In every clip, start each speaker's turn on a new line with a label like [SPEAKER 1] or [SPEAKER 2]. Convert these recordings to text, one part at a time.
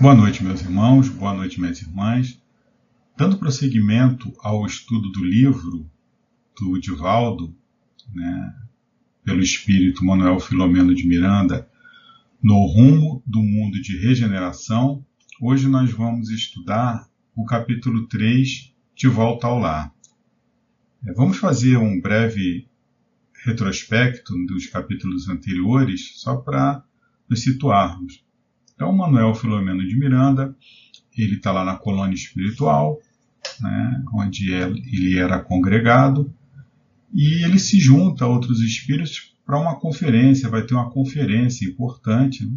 [SPEAKER 1] Boa noite, meus irmãos, boa noite, minhas irmãs. Dando prosseguimento ao estudo do livro do Divaldo, né, pelo espírito Manuel Filomeno de Miranda, No Rumo do Mundo de Regeneração, hoje nós vamos estudar o capítulo 3, De Volta ao Lar. É, vamos fazer um breve retrospecto dos capítulos anteriores, só para nos situarmos. Então, Manuel Filomeno de Miranda, ele está lá na colônia espiritual, né, onde ele era congregado, e ele se junta a outros espíritos para uma conferência, vai ter uma conferência importante, né,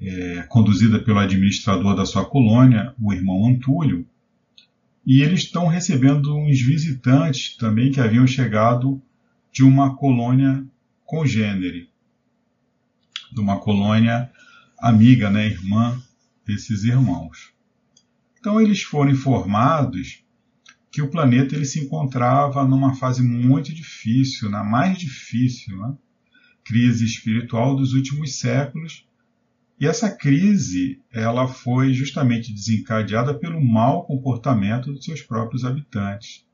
[SPEAKER 1] é, conduzida pelo administrador da sua colônia, o irmão Antúlio, e eles estão recebendo uns visitantes também que haviam chegado de uma colônia congênere, de uma colônia amiga, né, irmã desses irmãos. Então eles foram informados que o planeta ele se encontrava numa fase muito difícil, na mais difícil, né? crise espiritual dos últimos séculos. E essa crise ela foi justamente desencadeada pelo mau comportamento dos seus próprios habitantes.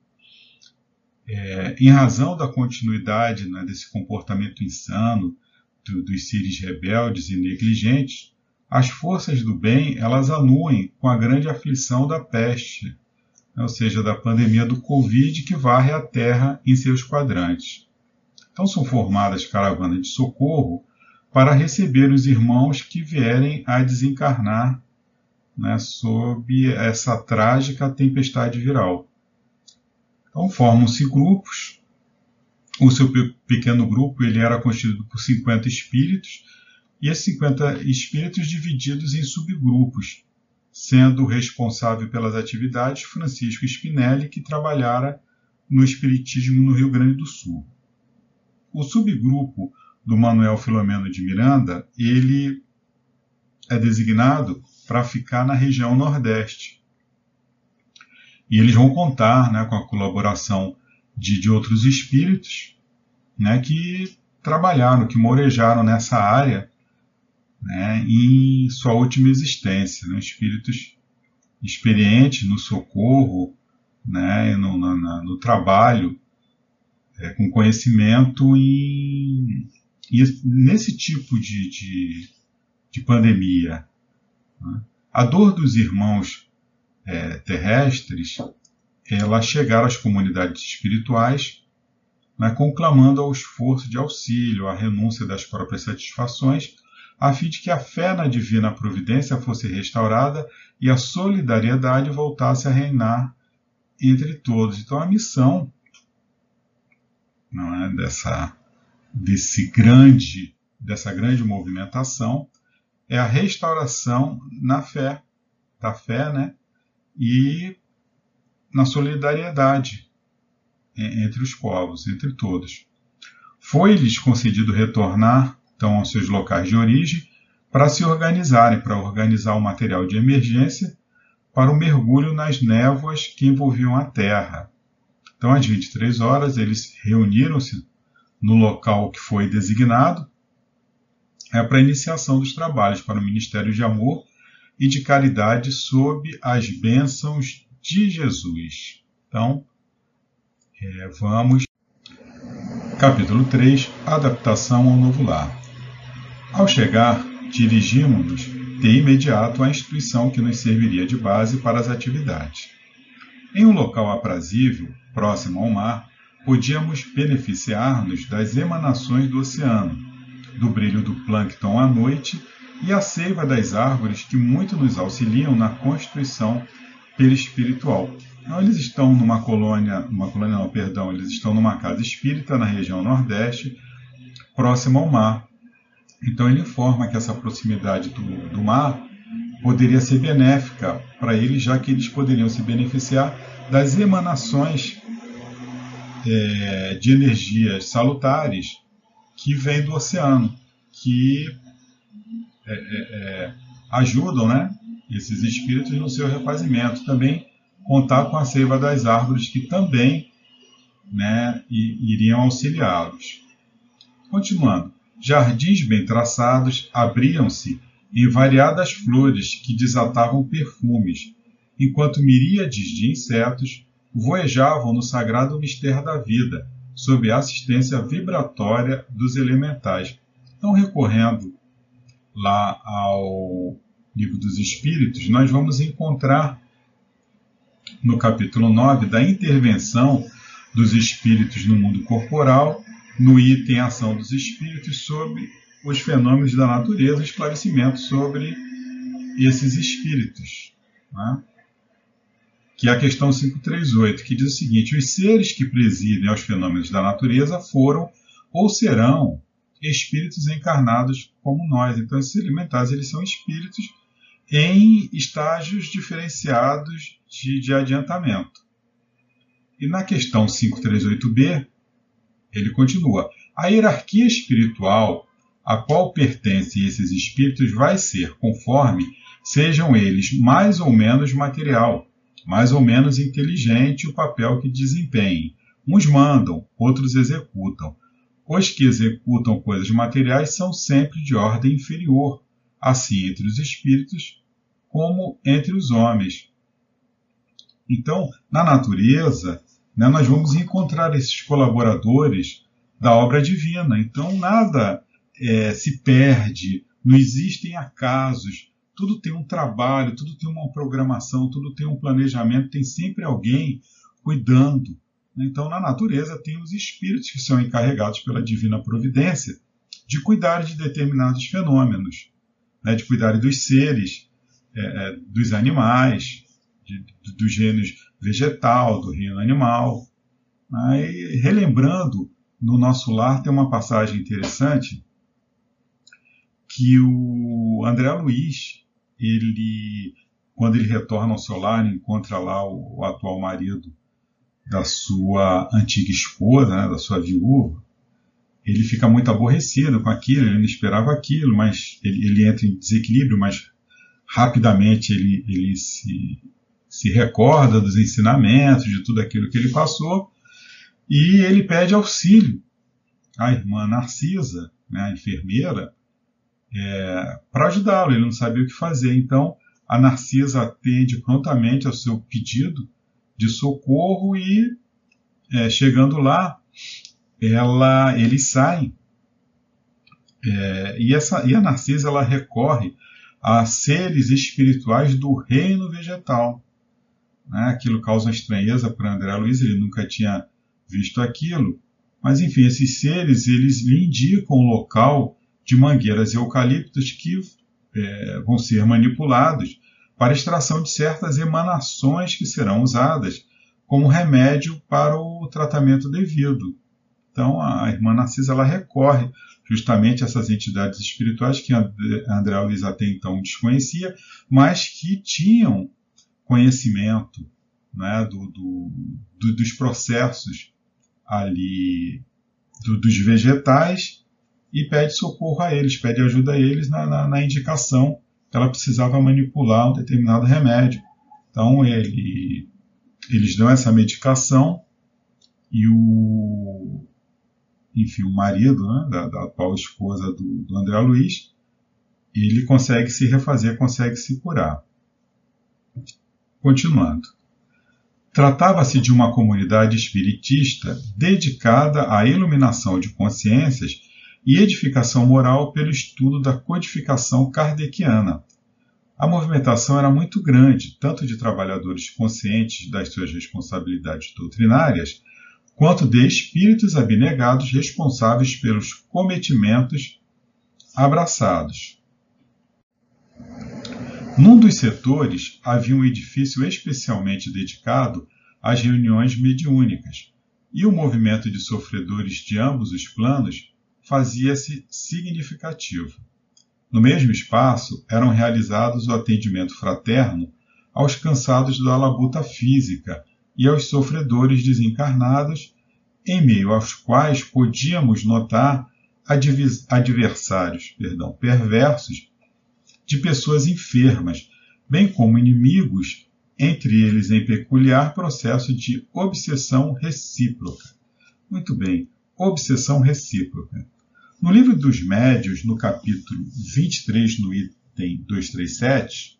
[SPEAKER 1] É, em razão da continuidade né, desse comportamento insano, do, dos seres rebeldes e negligentes, as forças do bem elas anuem com a grande aflição da peste, ou seja, da pandemia do Covid que varre a Terra em seus quadrantes. Então são formadas caravanas de socorro para receber os irmãos que vierem a desencarnar né, sob essa trágica tempestade viral. Então formam-se grupos o seu pequeno grupo ele era constituído por 50 espíritos, e esses 50 espíritos divididos em subgrupos, sendo responsável pelas atividades Francisco Spinelli, que trabalhara no Espiritismo no Rio Grande do Sul. O subgrupo do Manuel Filomeno de Miranda, ele é designado para ficar na região Nordeste. E eles vão contar né, com a colaboração de, de outros espíritos né, que trabalharam, que morejaram nessa área né, em sua última existência, né, espíritos experientes no socorro, né, no, no, trabalho, é, com conhecimento em, e nesse tipo de, de, de pandemia. Né. A dor dos irmãos é, terrestres ela chegar às comunidades espirituais, né, conclamando ao esforço de auxílio, à renúncia das próprias satisfações, a fim de que a fé na divina providência fosse restaurada e a solidariedade voltasse a reinar entre todos. Então a missão não é, dessa desse grande dessa grande movimentação é a restauração na fé da fé, né? E na solidariedade entre os povos, entre todos. Foi-lhes concedido retornar, então, aos seus locais de origem, para se organizarem, para organizar o material de emergência para o mergulho nas névoas que envolviam a Terra. Então, às 23 horas, eles reuniram-se no local que foi designado é para a iniciação dos trabalhos para o Ministério de Amor e de Caridade sob as bênçãos de Jesus. Então, é, vamos. Capítulo 3 Adaptação ao novo lar. Ao chegar, dirigimos-nos de imediato à instituição que nos serviria de base para as atividades. Em um local aprazível, próximo ao mar, podíamos beneficiar-nos das emanações do oceano, do brilho do plâncton à noite e a seiva das árvores que muito nos auxiliam na constituição perispiritual. Então, eles estão numa colônia, uma colônia não, perdão, eles estão numa casa espírita na região nordeste, próxima ao mar. Então ele informa que essa proximidade do, do mar poderia ser benéfica para eles, já que eles poderiam se beneficiar das emanações é, de energias salutares que vêm do oceano, que é, é, é ajudam né, esses espíritos no seu refazimento. Também contar com a seiva das árvores, que também né, iriam auxiliá-los. Continuando, jardins bem traçados abriam-se em variadas flores que desatavam perfumes, enquanto miríades de insetos voejavam no sagrado mistério da vida, sob a assistência vibratória dos elementais. Então, recorrendo lá ao Livro dos Espíritos, nós vamos encontrar no capítulo 9 da intervenção dos espíritos no mundo corporal, no item Ação dos Espíritos sobre os fenômenos da natureza, esclarecimento sobre esses espíritos. Né? Que é a questão 538, que diz o seguinte: os seres que presidem aos fenômenos da natureza foram ou serão espíritos encarnados como nós. Então, esses elementares eles são espíritos em estágios diferenciados de, de adiantamento. E na questão 538b, ele continua: a hierarquia espiritual a qual pertencem esses espíritos vai ser conforme sejam eles mais ou menos material, mais ou menos inteligente o papel que desempenhem. Uns mandam, outros executam. Os que executam coisas materiais são sempre de ordem inferior, assim entre os espíritos como entre os homens. Então, na natureza, né, nós vamos encontrar esses colaboradores da obra divina. Então, nada é, se perde, não existem acasos, tudo tem um trabalho, tudo tem uma programação, tudo tem um planejamento, tem sempre alguém cuidando. Então, na natureza, tem os espíritos que são encarregados pela divina providência de cuidar de determinados fenômenos, né, de cuidar dos seres, é, é, dos animais, de, do gênero vegetal, do reino animal. Aí, relembrando, no nosso lar tem uma passagem interessante que o André Luiz, ele, quando ele retorna ao seu lar, encontra lá o, o atual marido da sua antiga esposa, né, da sua viúva, ele fica muito aborrecido com aquilo, ele não esperava aquilo, mas ele, ele entra em desequilíbrio, mas rapidamente ele, ele se, se recorda dos ensinamentos, de tudo aquilo que ele passou, e ele pede auxílio à irmã Narcisa, né, a enfermeira, é, para ajudá-lo. Ele não sabia o que fazer. Então, a Narcisa atende prontamente ao seu pedido de socorro e, é, chegando lá, ela, eles saem. É, e, essa, e a Narcisa ela recorre a seres espirituais do reino vegetal. Né? Aquilo causa estranheza para André Luiz, ele nunca tinha visto aquilo. Mas enfim, esses seres eles lhe indicam o local de mangueiras e eucaliptos que é, vão ser manipulados para extração de certas emanações que serão usadas como remédio para o tratamento devido. Então, a irmã Narcisa ela recorre justamente essas entidades espirituais que André Luiz até então desconhecia, mas que tinham conhecimento né, do, do, do, dos processos ali do, dos vegetais e pede socorro a eles, pede ajuda a eles na, na, na indicação que ela precisava manipular um determinado remédio. Então ele, eles dão essa medicação e o, enfim, o marido né, da, da atual esposa do, do André Luiz, ele consegue se refazer, consegue se curar. Continuando. Tratava-se de uma comunidade espiritista dedicada à iluminação de consciências e edificação moral pelo estudo da codificação kardeciana. A movimentação era muito grande, tanto de trabalhadores conscientes das suas responsabilidades doutrinárias, quanto de espíritos abnegados responsáveis pelos cometimentos abraçados. Num dos setores havia um edifício especialmente dedicado às reuniões mediúnicas, e o movimento de sofredores de ambos os planos fazia-se significativo. No mesmo espaço eram realizados o atendimento fraterno aos cansados da labuta física e aos sofredores desencarnados, em meio aos quais podíamos notar adversários perdão, perversos de pessoas enfermas, bem como inimigos, entre eles em peculiar processo de obsessão recíproca. Muito bem, obsessão recíproca. No livro dos médios, no capítulo 23, no item item 237,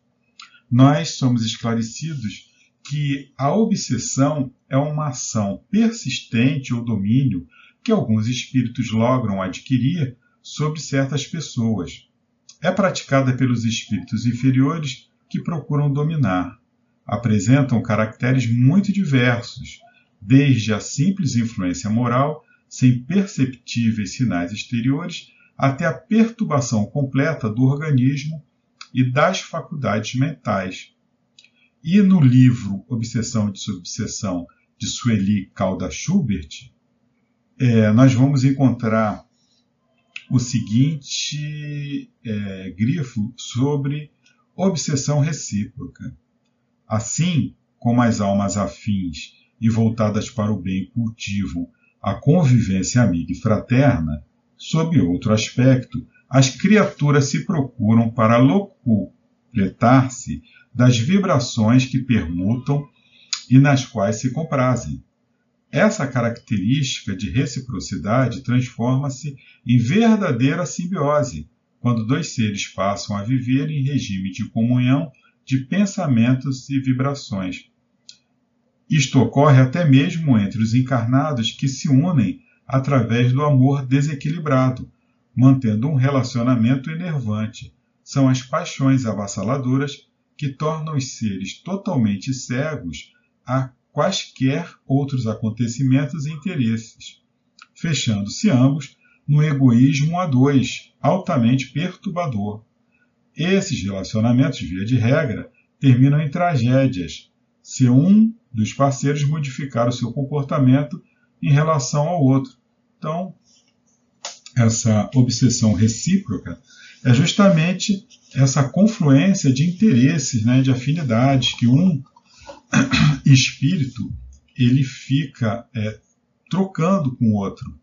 [SPEAKER 1] nós somos esclarecidos que a obsessão é uma ação persistente ou domínio que alguns espíritos logram adquirir sobre certas pessoas. É praticada pelos espíritos inferiores que procuram dominar. Apresentam caracteres muito diversos, desde a simples influência moral, sem perceptíveis sinais exteriores, até a perturbação completa do organismo e das faculdades mentais. E no livro Obsessão e Desobsessão de Sueli Calda Schubert, é, nós vamos encontrar o seguinte é, grifo sobre obsessão recíproca. Assim como as almas afins e voltadas para o bem cultivam a convivência amiga e fraterna, sob outro aspecto, as criaturas se procuram para locupletar-se das vibrações que permutam e nas quais se comprazem. Essa característica de reciprocidade transforma-se em verdadeira simbiose quando dois seres passam a viver em regime de comunhão de pensamentos e vibrações. Isto ocorre até mesmo entre os encarnados que se unem através do amor desequilibrado, mantendo um relacionamento enervante. São as paixões avassaladoras que tornam os seres totalmente cegos a quaisquer outros acontecimentos e interesses, fechando-se ambos no egoísmo a dois, altamente perturbador. Esses relacionamentos, via de regra, terminam em tragédias, se um dos parceiros modificar o seu comportamento em relação ao outro. Então, essa obsessão recíproca é justamente essa confluência de interesses, né, de afinidades que um espírito ele fica é, trocando com o outro.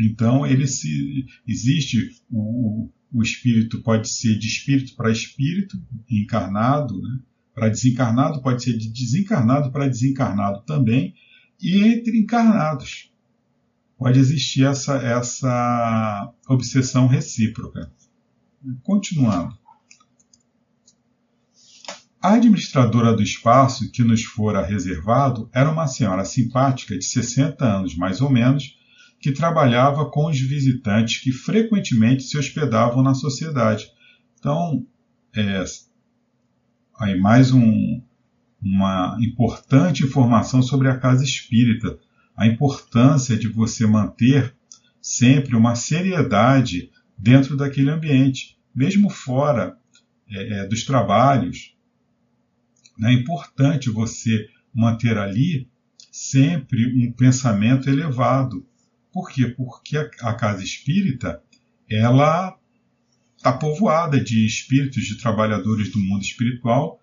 [SPEAKER 1] Então ele se existe o, o espírito pode ser de espírito para espírito encarnado, né? para desencarnado pode ser de desencarnado para desencarnado também e entre encarnados pode existir essa essa obsessão recíproca. Continuando. A administradora do espaço que nos fora reservado era uma senhora simpática de 60 anos, mais ou menos, que trabalhava com os visitantes que frequentemente se hospedavam na sociedade. Então, é, aí mais um, uma importante informação sobre a casa espírita, a importância de você manter sempre uma seriedade dentro daquele ambiente, mesmo fora é, é dos trabalhos, é importante você manter ali sempre um pensamento elevado. Por quê? Porque a, a casa espírita ela está povoada de espíritos, de trabalhadores do mundo espiritual,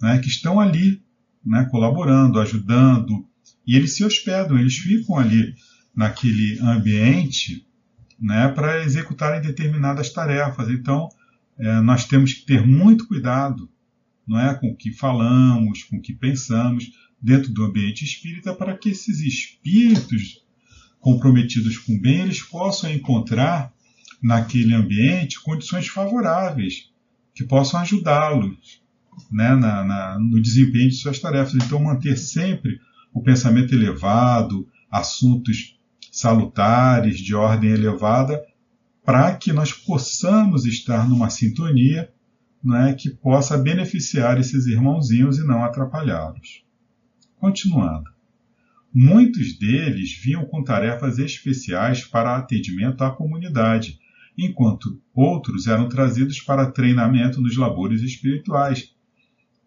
[SPEAKER 1] né, que estão ali, né, colaborando, ajudando, e eles se hospedam, eles ficam ali naquele ambiente né, para executarem determinadas tarefas. Então, é, nós temos que ter muito cuidado não é, com o que falamos, com o que pensamos dentro do ambiente espírita, para que esses espíritos comprometidos com o bem eles possam encontrar naquele ambiente condições favoráveis que possam ajudá-los né, na, na, no desempenho de suas tarefas. Então, manter sempre o pensamento elevado, assuntos salutares, de ordem elevada, para que nós possamos estar numa sintonia né, que possa beneficiar esses irmãozinhos e não atrapalhá-los. Continuando. Muitos deles vinham com tarefas especiais para atendimento à comunidade, enquanto outros eram trazidos para treinamento nos labores espirituais,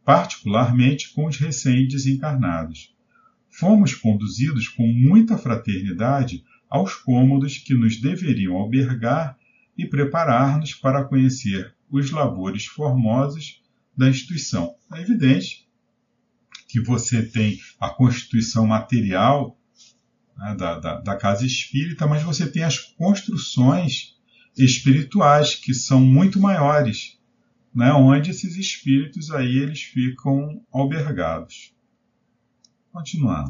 [SPEAKER 1] particularmente com os recém-desencarnados. Fomos conduzidos com muita fraternidade aos cômodos que nos deveriam albergar e preparar-nos para conhecer os labores formosos da instituição. É evidente que você tem a constituição material né, da, da, da casa espírita, mas você tem as construções espirituais que são muito maiores, né, onde esses espíritos aí eles ficam albergados. Continuando.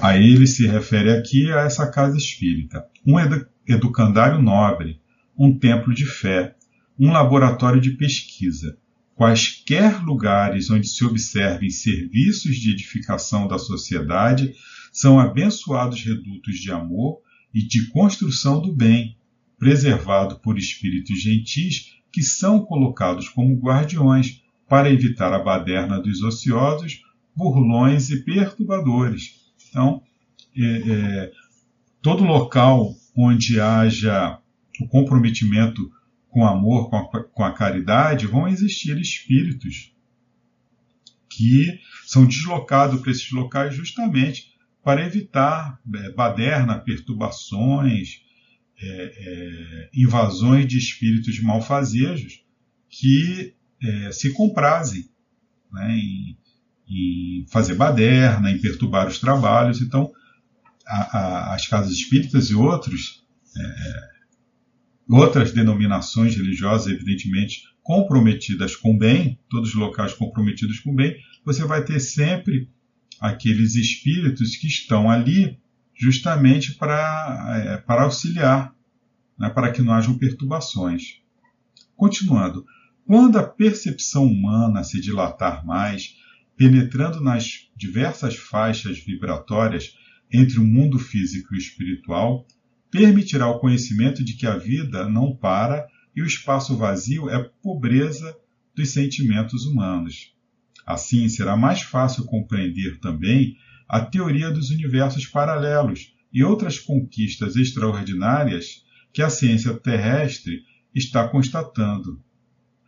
[SPEAKER 1] Aí ele se refere aqui a essa casa espírita. Um educandário nobre, um templo de fé, um laboratório de pesquisa. Quaisquer lugares onde se observem serviços de edificação da sociedade são abençoados redutos de amor e de construção do bem, preservado por espíritos gentis que são colocados como guardiões para evitar a baderna dos ociosos, burlões e perturbadores. Então, é, é, todo local onde haja o comprometimento com amor, com a, com a caridade, vão existir espíritos que são deslocados para esses locais justamente para evitar é, baderna, perturbações, é, é, invasões de espíritos malfazejos que é, se comprazem né, em, em, fazer baderna, em perturbar os trabalhos. Então, a, a, as casas espíritas e outros, é, outras denominações religiosas, evidentemente, comprometidas com o bem, todos os locais comprometidos com o bem, você vai ter sempre aqueles espíritos que estão ali justamente para, é, para auxiliar, né, para que não hajam perturbações. Continuando, quando a percepção humana se dilatar mais, penetrando nas diversas faixas vibratórias entre o mundo físico e espiritual, permitirá o conhecimento de que a vida não para e o espaço vazio é pobreza dos sentimentos humanos. Assim, será mais fácil compreender também a teoria dos universos paralelos e outras conquistas extraordinárias que a ciência terrestre está constatando.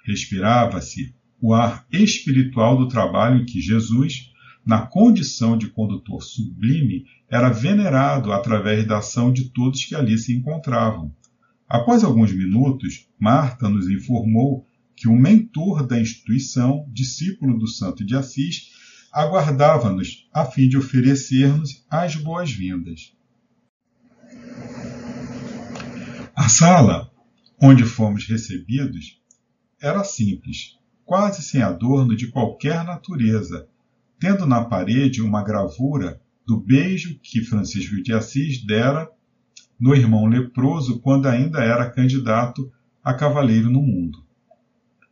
[SPEAKER 1] Respirava-se o ar espiritual do trabalho em que Jesus, na condição de condutor sublime, era venerado através da ação de todos que ali se encontravam. Após alguns minutos, Marta nos informou que o mentor da instituição, discípulo do Santo de Assis, aguardava-nos a fim de oferecer-nos as boas-vindas. A sala onde fomos recebidos era simples, quase sem adorno de qualquer natureza, tendo na parede uma gravura do beijo que Francisco de Assis dera no irmão leproso quando ainda era candidato a cavaleiro no mundo.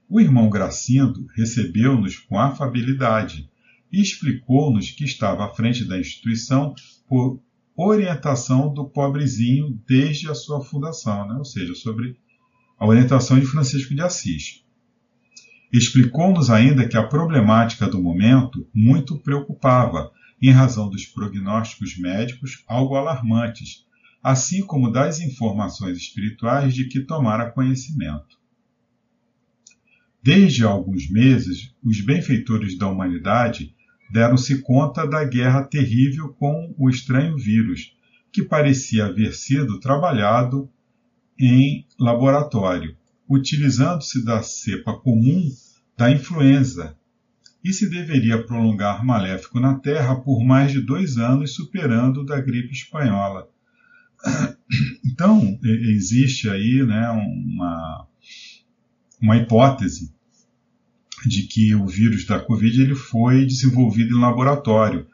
[SPEAKER 1] O irmão Gracindo recebeu-nos com afabilidade e explicou-nos que estava à frente da instituição por orientação do pobrezinho desde a sua fundação, né? ou seja, sobre a orientação de Francisco de Assis. Explicou-nos ainda que a problemática do momento muito preocupava, em razão dos prognósticos médicos algo alarmantes, assim como das informações espirituais de que tomara conhecimento. Desde alguns meses, os benfeitores da humanidade deram-se conta da guerra terrível com o estranho vírus, que parecia haver sido trabalhado em laboratório, utilizando-se da cepa comum da influenza, e se deveria prolongar maléfico na Terra por mais de dois anos, superando o da gripe espanhola. Então, existe aí né, uma, uma hipótese de que o vírus da Covid ele foi desenvolvido em laboratório.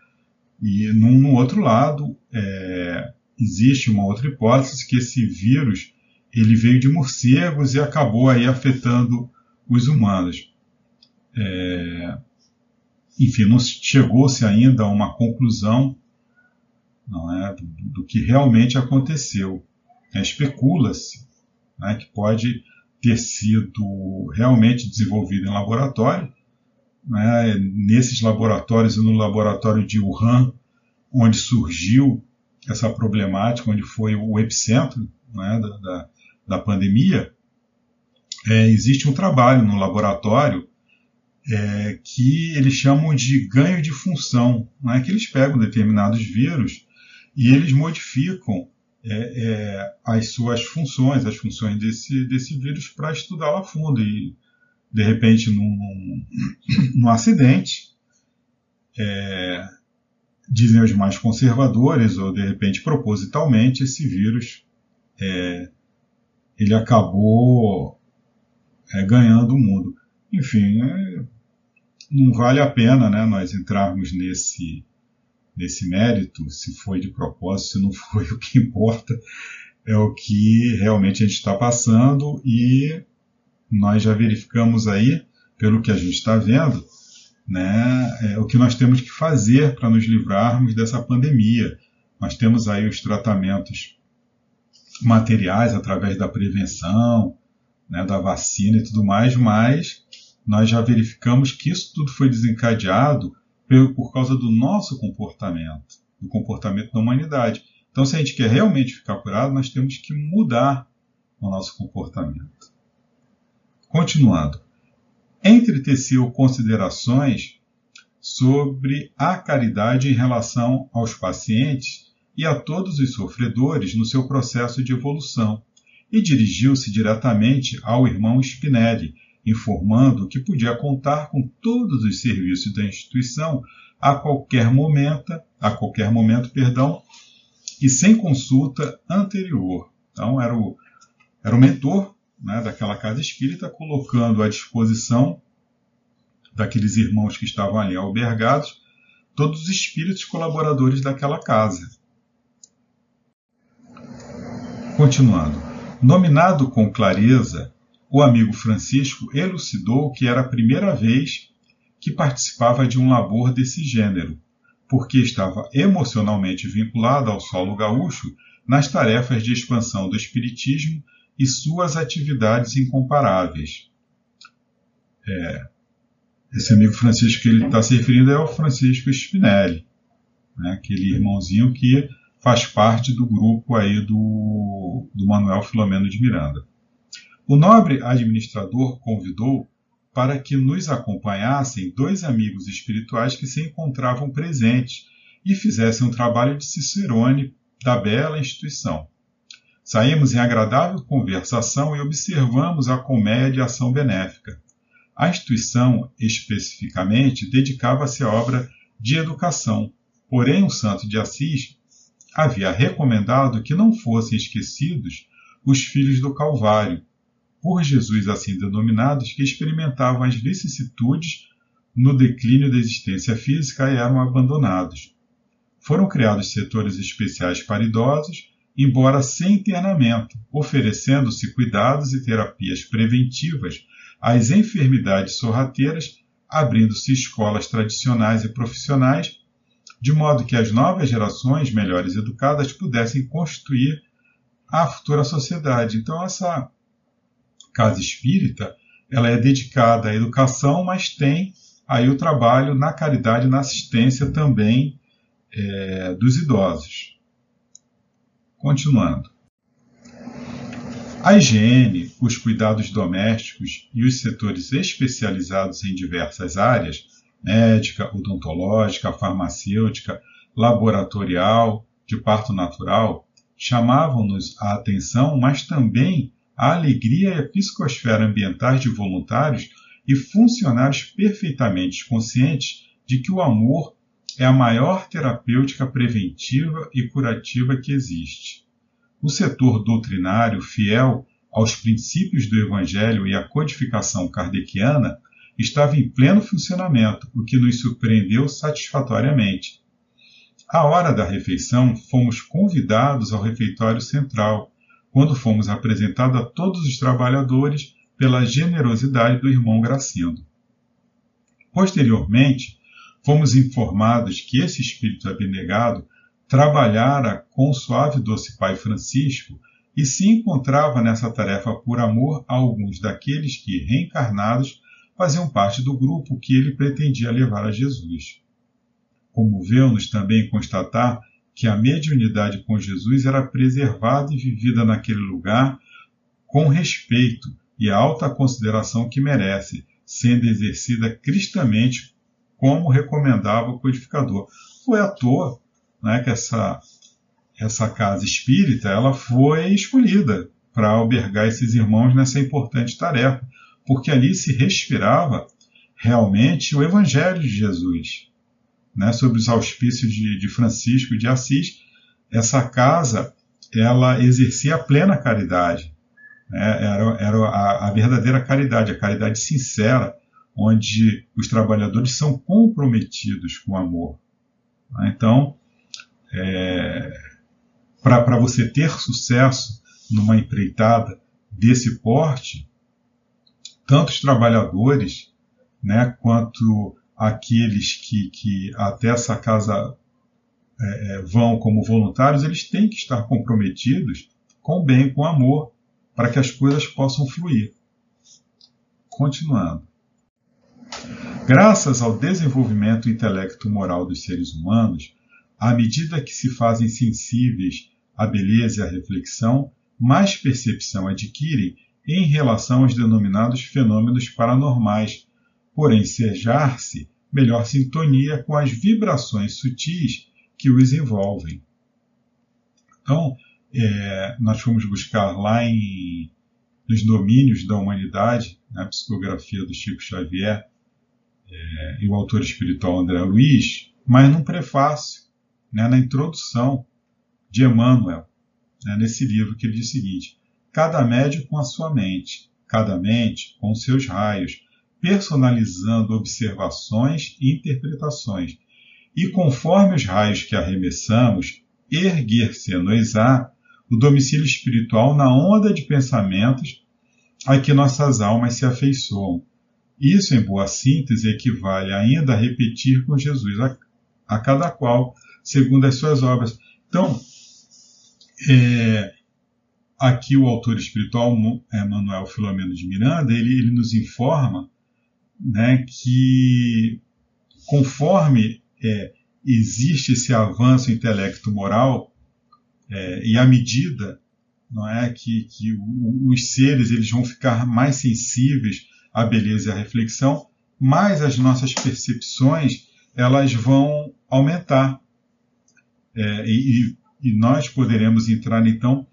[SPEAKER 1] E, no outro lado, é, existe uma outra hipótese que esse vírus ele veio de morcegos e acabou aí afetando os humanos. É, enfim, não chegou-se ainda a uma conclusão é, do, do que realmente aconteceu. É, Especula-se né, que pode ter sido realmente desenvolvido em laboratório. Né, nesses laboratórios e no laboratório de Wuhan, onde surgiu essa problemática, onde foi o epicentro né, da, da, da, pandemia, é, existe um trabalho no laboratório é, que eles chamam de ganho de função, né, que eles pegam determinados vírus e eles modificam é, é, as suas funções, as funções desse, desse vírus para estudá-lo a fundo. E, de repente, num, num acidente, é, dizem os mais conservadores, ou de repente propositalmente, esse vírus é, ele acabou é, ganhando o mundo. Enfim, é, não vale a pena né, nós entrarmos nesse, nesse mérito, se foi de propósito, se não foi, o que importa é o que realmente a gente está passando e nós já verificamos aí, pelo que a gente está vendo, né, é, o que nós temos que fazer para nos livrarmos dessa pandemia. Nós temos aí os tratamentos materiais através da prevenção, né, da vacina e tudo mais, mas nós já verificamos que isso tudo foi desencadeado por, causa do nosso comportamento, do comportamento da humanidade. Então, se a gente quer realmente ficar curado, nós temos que mudar o nosso comportamento. Continuando. Entreteceu considerações sobre a caridade em relação aos pacientes e a todos os sofredores no seu processo de evolução, e dirigiu-se diretamente ao irmão Spinelli, informando que podia contar com todos os serviços da instituição a qualquer momento, a qualquer momento, perdão, e sem consulta anterior. Então, era o, era o mentor né, daquela casa espírita, colocando à disposição daqueles irmãos que estavam ali albergados todos os espíritos colaboradores daquela casa. Continuando. Nominado com clareza, o amigo Francisco elucidou que era a primeira vez que participava de um labor desse gênero porque estava emocionalmente vinculado ao solo gaúcho nas tarefas de expansão do Espiritismo e suas atividades incomparáveis. É, esse amigo Francisco que ele está se referindo é o Francisco Spinelli, né, aquele irmãozinho que faz parte do grupo aí do, do Manuel Filomeno de Miranda. O nobre administrador convidou para que nos acompanhassem dois amigos espirituais que se encontravam presentes e fizessem um trabalho de Cicerone da bela instituição. Saímos em agradável conversação e observamos a comédia Ação Benéfica. A instituição, especificamente, dedicava-se à obra de educação, porém o santo de Assis havia recomendado que não fossem esquecidos os filhos do Calvário, por Jesus assim denominados, que experimentavam as vicissitudes no declínio da existência física e eram abandonados. Foram criados setores especiais para idosos, embora sem internamento, oferecendo-se cuidados e terapias preventivas às enfermidades sorrateiras, abrindo-se escolas tradicionais e profissionais, de modo que as novas gerações melhores educadas pudessem constituir a futura sociedade. Então, essa casa espírita, ela é dedicada à educação, mas tem aí o trabalho na caridade na assistência também é, dos idosos. Continuando. A higiene, os cuidados domésticos e os setores especializados em diversas áreas médica, odontológica, farmacêutica, laboratorial, de parto natural chamavam-nos a atenção, mas também a alegria e a psicosfera ambientais de voluntários e funcionários perfeitamente conscientes de que o amor é a maior terapêutica preventiva e curativa que existe. O setor doutrinário, fiel aos princípios do Evangelho e à codificação kardeciana, estava em pleno funcionamento, o que nos surpreendeu satisfatoriamente. À hora da refeição, fomos convidados ao refeitório central, quando fomos apresentados a todos os trabalhadores pela generosidade do irmão Gracindo. Posteriormente, fomos informados que esse espírito abnegado trabalhara com o suave doce Pai Francisco e se encontrava nessa tarefa por amor a alguns daqueles que, reencarnados, faziam parte do grupo que ele pretendia levar a Jesus. Comoveu-nos também constatar que a mediunidade com Jesus era preservada e vivida naquele lugar com respeito e alta consideração que merece, sendo exercida cristamente como recomendava o codificador. Foi à toa né, que essa, essa casa espírita ela foi escolhida para albergar esses irmãos nessa importante tarefa, porque ali se respirava realmente o Evangelho de Jesus né, sob os auspícios de, de Francisco de Assis, essa casa ela exercia a plena caridade. Né, era era a, a verdadeira caridade, a caridade sincera, onde os trabalhadores são comprometidos com o amor. Né. Então, é, para você ter sucesso numa empreitada desse porte, tanto os trabalhadores né, quanto aqueles que, que até essa casa é, é, vão como voluntários, eles têm que estar comprometidos com o bem, com o amor, para que as coisas possam fluir. Continuando. Graças ao desenvolvimento intelecto-moral dos seres humanos, à medida que se fazem sensíveis à beleza e à reflexão, mais percepção adquirem em relação aos denominados fenômenos paranormais, porém sejar-se melhor sintonia com as vibrações sutis que os envolvem. Então, é, nós fomos buscar lá em, nos domínios da humanidade, na psicografia do Chico Xavier é, e o autor espiritual André Luiz, mas num prefácio, né, na introdução de Emmanuel, né, nesse livro, que ele diz o seguinte: cada médio com a sua mente, cada mente com seus raios, personalizando observações e interpretações, e conforme os raios que arremessamos, erguer-se-nos-á o domicílio espiritual na onda de pensamentos a que nossas almas se afeiçoam. Isso, em boa síntese, equivale ainda a repetir com Jesus a, a cada qual, segundo as suas obras. Então, é, aqui o autor espiritual, Manuel Filomeno de Miranda, ele, ele nos informa né, que conforme é, existe esse avanço intelecto-moral é, e à medida não é que, que os seres eles vão ficar mais sensíveis à beleza e à reflexão, mais as nossas percepções elas vão aumentar. É, e, e nós poderemos entrar então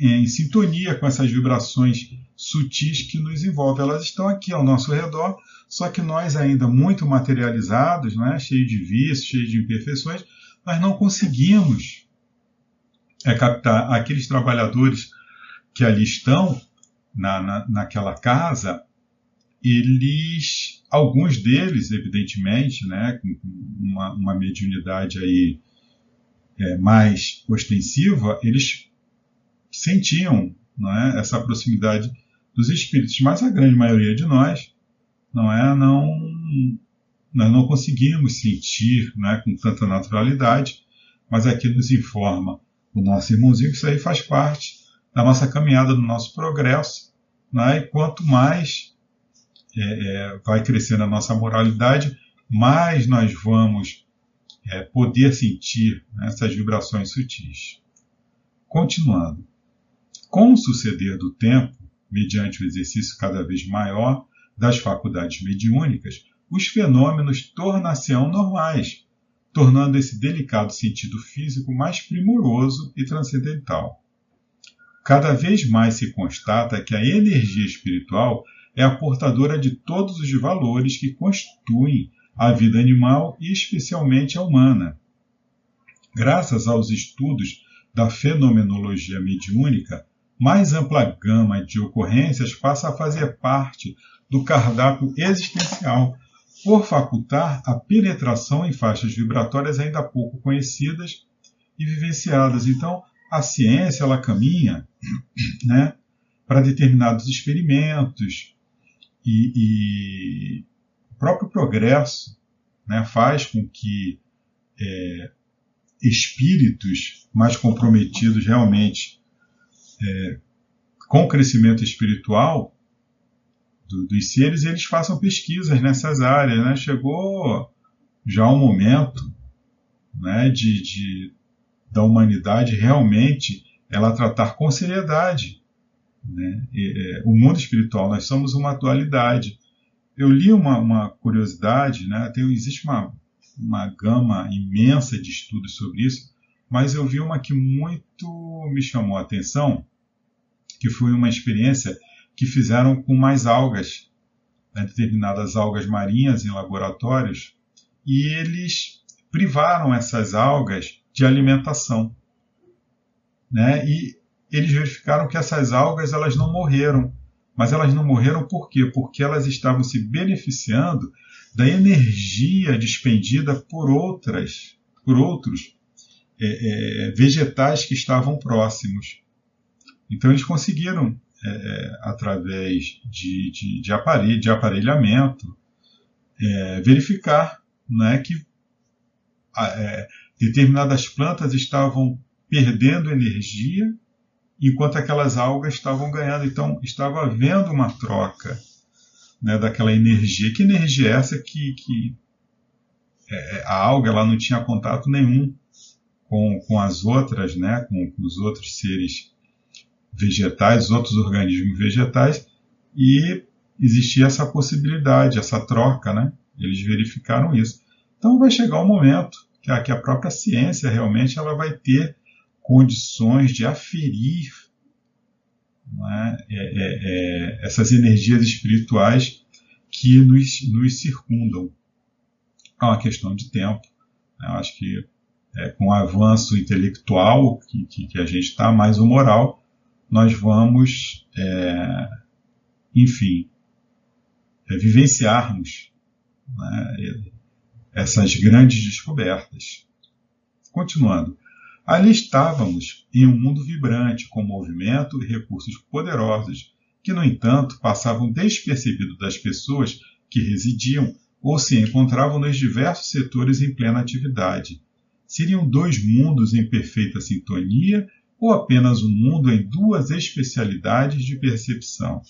[SPEAKER 1] em sintonia com essas vibrações sutis que nos envolvem. Elas estão aqui ao nosso redor, só que nós, ainda muito materializados, né, cheios de vícios, cheios de imperfeições, nós não conseguimos é, captar aqueles trabalhadores que ali estão, na, na, naquela casa, eles, alguns deles, evidentemente, né, com uma, uma mediunidade aí é, mais ostensiva, eles sentiam não é, essa proximidade dos espíritos, mas a grande maioria de nós não é? Não, nós não conseguimos sentir né, com tanta naturalidade, mas aqui nos informa o nosso irmãozinho que isso aí faz parte da nossa caminhada, do nosso progresso, né? e quanto mais é, é, vai crescendo a nossa moralidade, mais nós vamos é, poder sentir né, essas vibrações sutis. Continuando. Com o suceder do tempo, mediante o exercício cada vez maior das faculdades mediúnicas, os fenômenos tornar-se-ão normais, tornando esse delicado sentido físico mais primoroso e transcendental. Cada vez mais se constata que a energia espiritual é a portadora de todos os valores que constituem a vida animal e especialmente a humana. Graças aos estudos da fenomenologia mediúnica, mais ampla gama de ocorrências passa a fazer parte do cardápio existencial, por facultar a penetração em faixas vibratórias ainda pouco conhecidas e vivenciadas. Então, a ciência ela caminha né, para determinados experimentos e, e, o próprio progresso né, faz com que é, espíritos mais comprometidos realmente é, com o crescimento espiritual do, dos seres, eles façam pesquisas nessas áreas. Né? Chegou já um momento né, de, de, da humanidade realmente ela tratar com seriedade né? E, é, o mundo espiritual. Nós somos uma dualidade. Eu li uma, uma curiosidade, né? Tem, existe uma, uma gama imensa de estudos sobre isso, mas eu vi uma que muito me chamou a atenção, que foi uma experiência que fizeram com mais algas, né, determinadas algas marinhas em laboratórios, e eles privaram essas algas de alimentação. Né? E eles verificaram que essas algas elas não morreram. Mas elas não morreram por quê? Porque elas estavam se beneficiando da energia despendida por outras, por outros é, é, vegetais que estavam próximos. Então eles conseguiram, é, é através de, de, de, aparelho, de aparelhamento, é, verificar né, que é, determinadas plantas estavam perdendo energia enquanto aquelas algas estavam ganhando. Então estava havendo uma troca né, daquela energia. Que energia é essa que, que é, é, a alga ela não tinha contato nenhum com, com as outras, né, com, com os outros seres vegetais, os outros organismos vegetais, e existia essa possibilidade, essa troca, né? Eles verificaram isso. Então vai chegar um momento que a, que a própria ciência realmente ela vai ter condições de aferir né, é, é, é, essas energias espirituais que nos, nos circundam. É uma questão de tempo. Né? Eu acho que é, com o avanço intelectual que, que, que a gente está, mais o moral, nós vamos, é, enfim, é, vivenciarmos né, essas grandes descobertas. Continuando. Ali estávamos em um mundo vibrante, com movimento e recursos poderosos, que, no entanto, passavam despercebidos das pessoas que residiam ou se encontravam nos diversos setores em plena atividade. Seriam dois mundos em perfeita sintonia ou apenas um mundo em duas especialidades de percepção?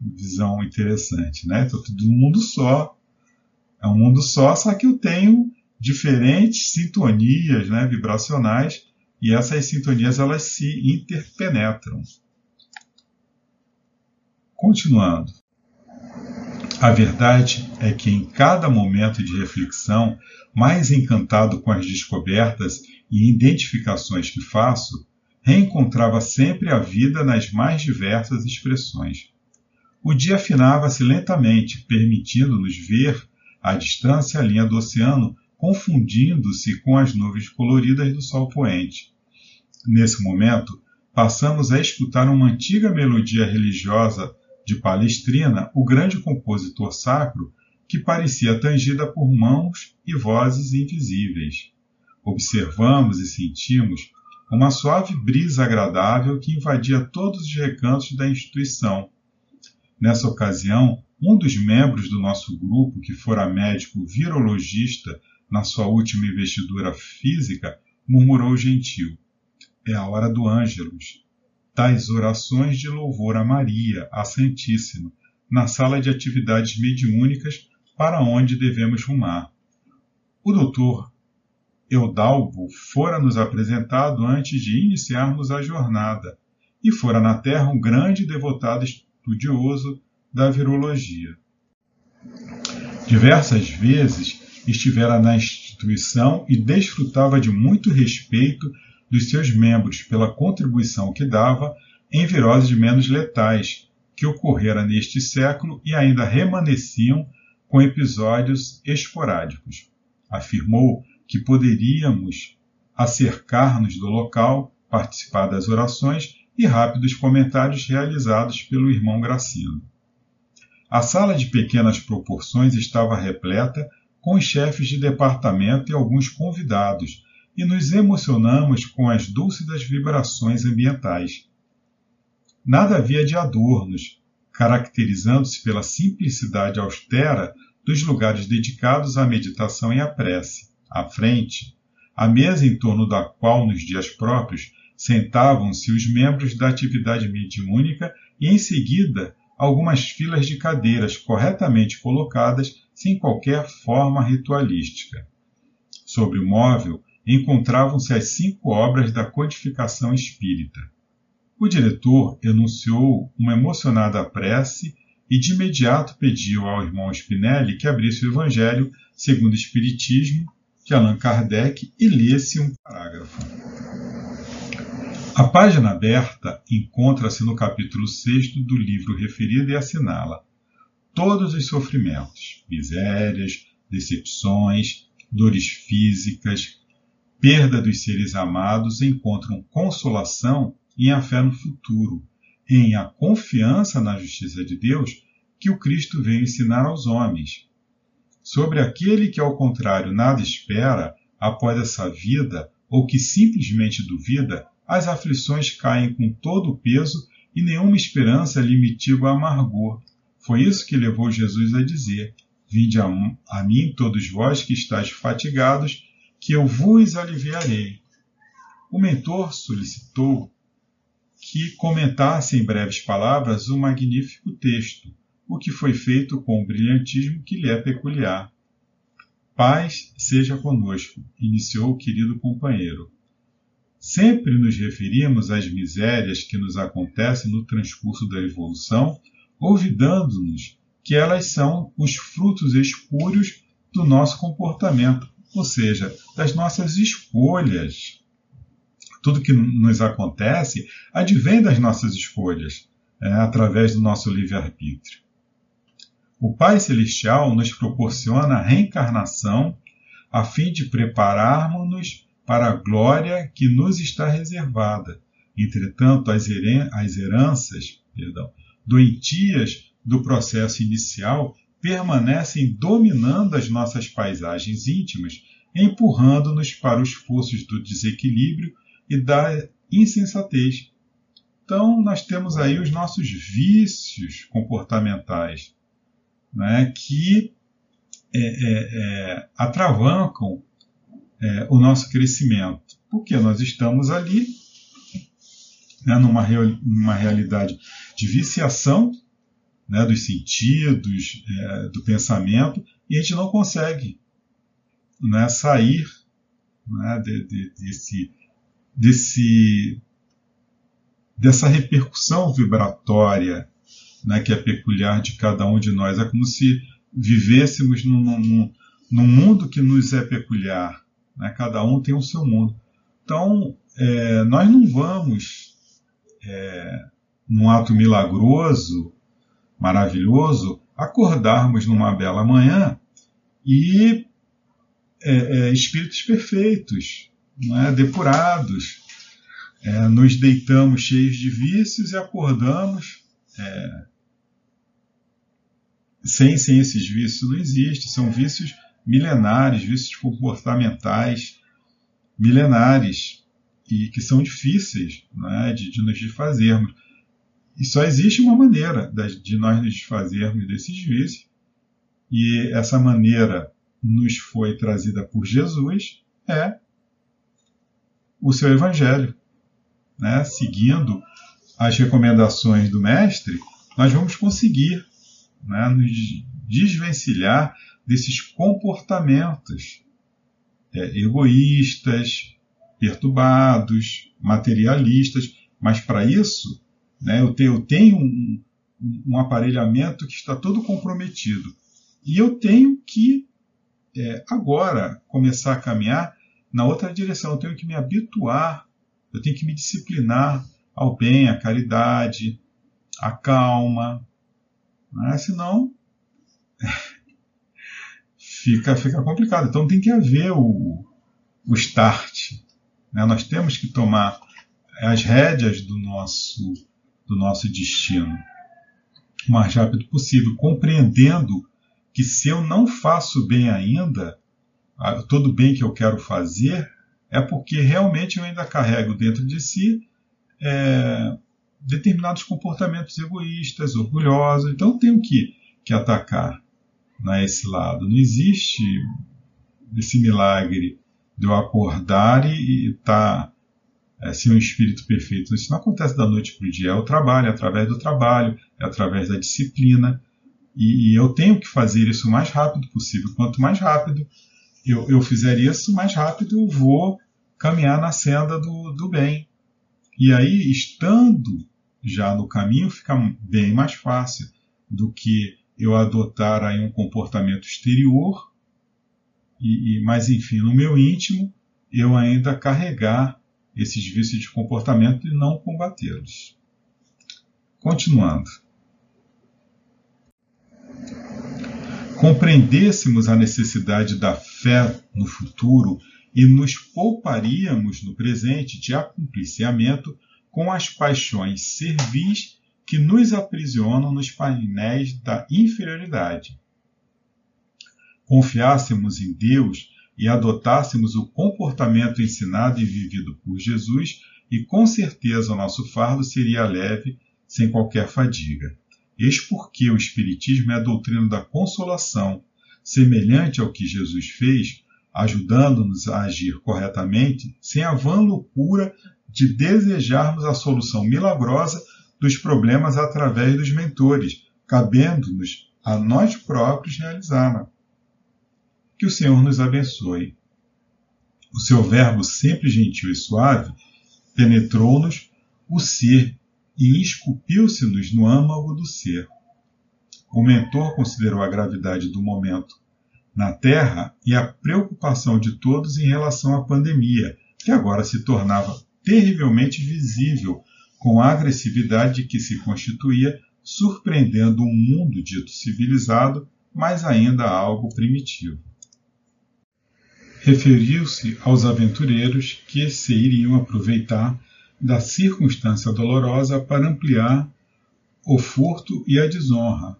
[SPEAKER 1] Visão interessante, né? Então, tudo um mundo só. É um mundo só, só que eu tenho diferentes sintonias né, vibracionais e essas sintonias elas se interpenetram. Continuando. A verdade é que em cada momento de reflexão, mais encantado com as descobertas e identificações que faço, reencontrava sempre a vida nas mais diversas expressões. O dia afinava-se lentamente, permitindo-nos ver à distância a linha do oceano confundindo-se com as nuvens coloridas do sol poente. Nesse momento, passamos a escutar uma antiga melodia religiosa de Palestrina, o grande compositor sacro, que parecia tangida por mãos e vozes invisíveis. Observamos e sentimos uma suave brisa agradável que invadia todos os recantos da instituição. Nessa ocasião, um dos membros do nosso grupo, que fora médico virologista na sua última investidura física, murmurou gentil: É a hora do Ângelus, das orações de louvor a Maria, a Santíssima, na sala de atividades mediúnicas para onde devemos rumar. O doutor Eudalbo fora nos apresentado antes de iniciarmos a jornada, e fora na Terra um grande e devotado estudioso da virologia. Diversas vezes estivera na instituição e desfrutava de muito respeito dos seus membros pela contribuição que dava em viroses menos letais, que ocorrera neste século e ainda remanesciam com episódios esporádicos. Afirmou que poderíamos acercar-nos do local, participar das orações e rápidos comentários realizados pelo irmão Gracino. A sala de pequenas proporções estava repleta com os chefes de departamento e alguns convidados, e nos emocionamos com as dúlcidas vibrações ambientais. Nada havia de adornos, caracterizando-se pela simplicidade austera dos lugares dedicados à meditação e à prece. À frente, a mesa em torno da qual, nos dias próprios, sentavam-se os membros da atividade mediúnica e, em seguida, algumas filas de cadeiras corretamente colocadas sem qualquer forma ritualística. Sobre o móvel encontravam-se as cinco obras da codificação espírita. O diretor enunciou uma emocionada prece e de imediato pediu ao irmão Spinelli que abrisse o Evangelho segundo o Espiritismo de Allan Kardec e lesse um parágrafo. A página aberta encontra-se no capítulo 6 do livro referido e assinala todos os sofrimentos, misérias, decepções, dores físicas, perda dos seres amados encontram consolação em a fé no futuro, em a confiança na justiça de Deus que o Cristo veio ensinar aos homens. Sobre aquele que, ao contrário, nada espera após essa vida ou que simplesmente duvida, as aflições caem com todo o peso e nenhuma esperança lhe mitiga o amargor. Foi isso que levou Jesus a dizer: Vinde a, a mim, todos vós que estáis fatigados, que eu vos aliviarei. O mentor solicitou que comentasse em breves palavras o magnífico texto, o que foi feito com o brilhantismo que lhe é peculiar. Paz seja conosco, iniciou o querido companheiro. Sempre nos referimos às misérias que nos acontecem no transcurso da evolução, olvidando-nos que elas são os frutos espúrios do nosso comportamento, ou seja, das nossas escolhas. Tudo que nos acontece advém das nossas escolhas, é, através do nosso livre-arbítrio. O Pai Celestial nos proporciona a reencarnação a fim de prepararmos-nos para a glória que nos está reservada. Entretanto, as, heranças perdão, doentias do processo inicial permanecem dominando as nossas paisagens íntimas, empurrando-nos para os fossos do desequilíbrio e da insensatez. Então, nós temos aí os nossos vícios comportamentais, né, que é, é, é, atravancam é, o nosso crescimento, porque nós estamos ali né, numa, real, numa realidade de viciação né, dos sentidos, é, do pensamento, e a gente não consegue né, sair né, de, de, desse, desse, dessa repercussão vibratória né, que é peculiar de cada um de nós. É como se vivêssemos num, num, num mundo que nos é peculiar. Né? Cada um tem o seu mundo. Então, é, nós não vamos, é, num ato milagroso, maravilhoso, acordarmos numa bela manhã e é, é, espíritos perfeitos, é? depurados. É, nos deitamos cheios de vícios e acordamos é, sem, esses vícios. Não existe, são vícios milenares, vícios comportamentais milenares e que são difíceis né, de, de nos desfazermos. E só existe uma maneira de nós nos desfazermos desses vícios, e essa maneira nos foi trazida por Jesus, é o seu Evangelho. Né? Seguindo as recomendações do Mestre, nós vamos conseguir né, nos desvencilhar desses comportamentos é, egoístas, perturbados, materialistas, mas para isso né, eu, tenho, eu tenho um, um, aparelhamento que está todo comprometido. E eu tenho que é, agora começar a caminhar na outra direção. Eu tenho que me habituar, eu tenho que me disciplinar ao bem, à caridade, à calma. Né? Senão fica, fica complicado. Então tem que haver o, o start. Né? Nós temos que tomar as rédeas do nosso, do nosso destino o mais rápido possível, compreendendo que se eu não faço bem ainda, todo bem que eu quero fazer, é porque realmente eu ainda carrego dentro de si é, determinados comportamentos egoístas, orgulhosos. Então eu tenho que, que atacar né, esse lado. Não existe esse milagre de eu acordar e estar tá, é, ser um espírito perfeito. Isso não acontece da noite para o dia. É o trabalho, é através do trabalho, é através da disciplina. E, e, eu tenho que fazer isso o mais rápido possível. Quanto mais rápido eu, eu fizer isso, mais rápido eu vou caminhar na senda do, do bem. E aí, estando já no caminho, fica bem mais fácil do que eu adotar aí um comportamento exterior, e, e, mas enfim, no meu íntimo, eu ainda carregar esses vícios de comportamento e não combatê-los. Continuando. Compreendêssemos a necessidade da fé no futuro e nos pouparíamos no presente de acompliciamento com as paixões servis que nos aprisionam nos painéis da inferioridade. Confiássemos em Deus e adotássemos o comportamento ensinado e vivido por Jesus, e com certeza o nosso fardo seria leve, sem qualquer fadiga. Eis porque o Espiritismo é a doutrina da consolação, semelhante ao que Jesus fez, ajudando-nos a agir corretamente, sem a vã loucura de desejarmos a solução milagrosa dos problemas através dos mentores, cabendo-nos a nós próprios realizá-la. Que o Senhor nos abençoe. O seu verbo sempre gentil e suave penetrou-nos o ser e esculpiu-se-nos no âmago do ser. O mentor considerou a gravidade do momento na Terra e a preocupação de todos em relação à pandemia, que agora se tornava terrivelmente visível com a agressividade que se constituía, surpreendendo um mundo dito civilizado, mas ainda algo primitivo. Referiu-se aos aventureiros que se iriam aproveitar da circunstância dolorosa para ampliar o furto e a desonra,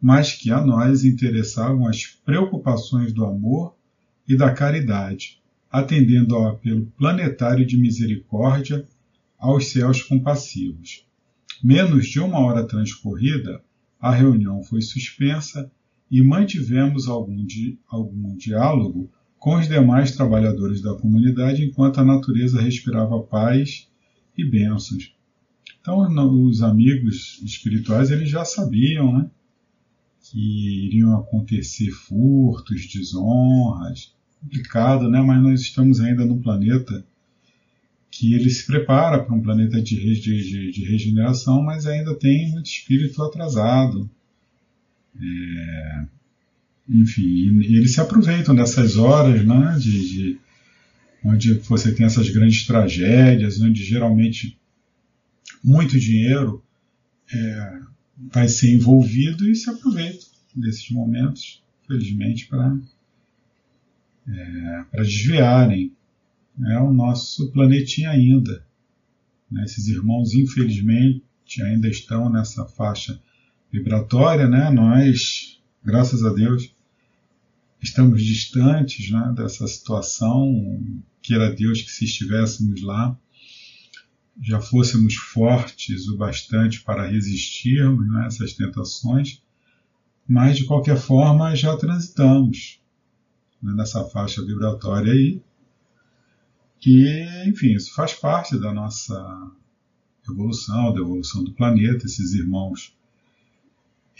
[SPEAKER 1] mas que a nós interessavam as preocupações do amor e da caridade, atendendo ao apelo planetário de misericórdia aos céus compassivos. Menos de uma hora transcorrida, a reunião foi suspensa e mantivemos algum, di algum diálogo com os demais trabalhadores da comunidade enquanto a natureza respirava paz e bênçãos. Então, os amigos espirituais eles já sabiam né, que iriam acontecer furtos, desonras, complicado, né? mas nós estamos ainda num planeta que ele se prepara para um planeta de, de, de regeneração, mas ainda tem muito espírito atrasado. É, enfim, eles se aproveitam dessas horas né, de, de, onde você tem essas grandes tragédias, onde geralmente muito dinheiro é, vai ser envolvido e se aproveita desses momentos, felizmente, para é, para desviarem né, o nosso planetinha ainda. Né, esses irmãos, infelizmente, ainda estão nessa faixa vibratória, né? Nós, graças a Deus, estamos distantes né, dessa situação. Queira Deus que se estivéssemos lá, já fôssemos fortes o bastante para resistirmos né, a essas tentações, mas de qualquer forma já transitamos né, nessa faixa vibratória aí, que, enfim, isso faz parte da nossa evolução, da evolução do planeta. Esses irmãos,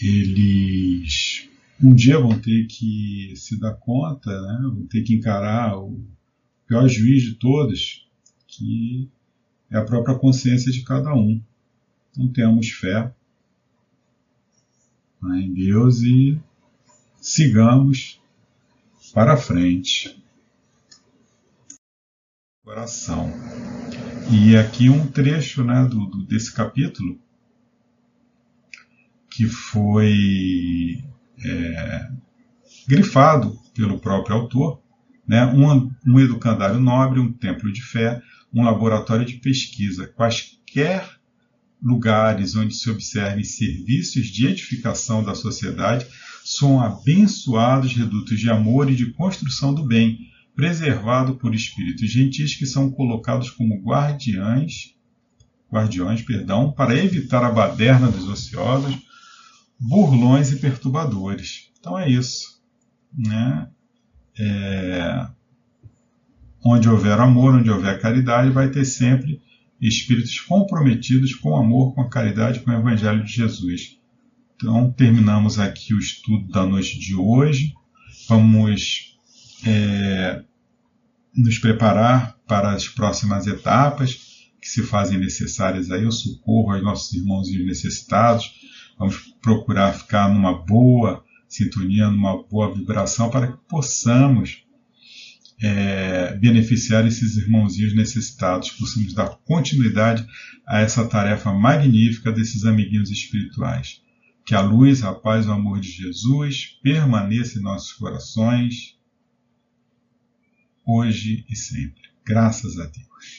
[SPEAKER 1] eles um dia vão ter que se dar conta, né, vão ter que encarar o pior juiz de todos, que é a própria consciência de cada um. Então temos fé né, em Deus e sigamos para frente. Coração. E aqui um trecho né, do, do, desse capítulo que foi é, grifado pelo próprio autor, né, um, um educandário nobre, um templo de fé, um laboratório de pesquisa, quaisquer lugares onde se observem serviços de edificação da sociedade são abençoados redutos de amor e de construção do bem, preservado por espíritos gentis que são colocados como guardiães, guardiões, perdão, para evitar a baderna dos ociosos, burlões e perturbadores. Então é isso, né? É... Onde houver amor, onde houver caridade, vai ter sempre espíritos comprometidos com o amor, com a caridade, com o Evangelho de Jesus. Então, terminamos aqui o estudo da noite de hoje. Vamos é, nos preparar para as próximas etapas que se fazem necessárias aí, o socorro aos nossos irmãos necessitados. Vamos procurar ficar numa boa sintonia, numa boa vibração, para que possamos é, beneficiar esses irmãozinhos necessitados, possamos dar continuidade a essa tarefa magnífica desses amiguinhos espirituais. Que a luz, a paz e o amor de Jesus permaneça em nossos corações, hoje e sempre. Graças a Deus.